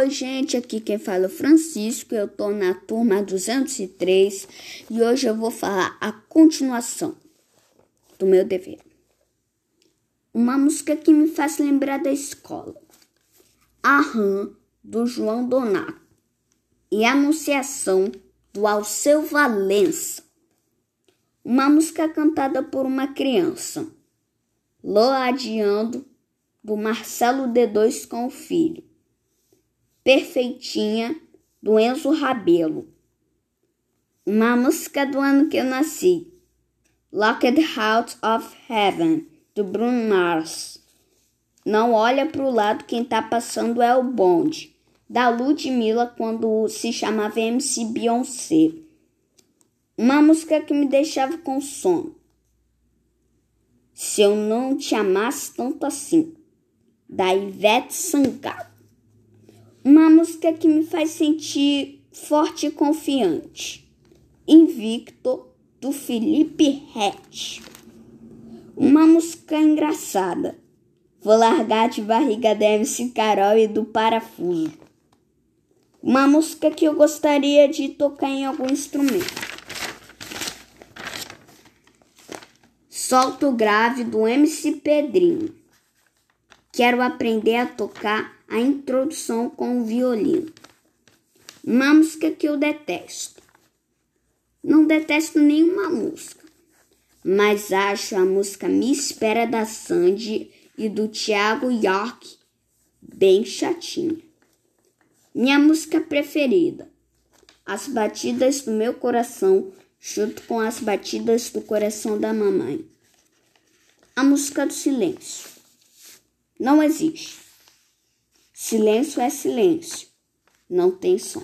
Oi, gente, aqui quem fala é o Francisco, eu tô na turma 203 e hoje eu vou falar a continuação do meu dever. Uma música que me faz lembrar da escola. Aham, do João Donato e Anunciação do Alceu Valença. Uma música cantada por uma criança, Loadiando, do Marcelo D2 com o filho. Perfeitinha, do Enzo Rabelo. Uma música do ano que eu nasci. Locked Out of Heaven, do Bruno Mars. Não olha para o lado, quem tá passando é o bonde. Da Ludmilla, quando se chamava MC Beyoncé. Uma música que me deixava com sono. Se eu não te amasse tanto assim, da Ivete Sangalo. Uma música que me faz sentir forte e confiante. Invicto, do Felipe Rett. Uma música engraçada. Vou largar de barriga da MC Carol e do Parafuso. Uma música que eu gostaria de tocar em algum instrumento. Solto grave do MC Pedrinho. Quero aprender a tocar a introdução com o violino. Uma música que eu detesto. Não detesto nenhuma música, mas acho a música Me Espera da Sandy e do Thiago York bem chatinha. Minha música preferida. As batidas do meu coração junto com as batidas do coração da mamãe. A música do silêncio. Não existe. Silêncio é silêncio, não tem som.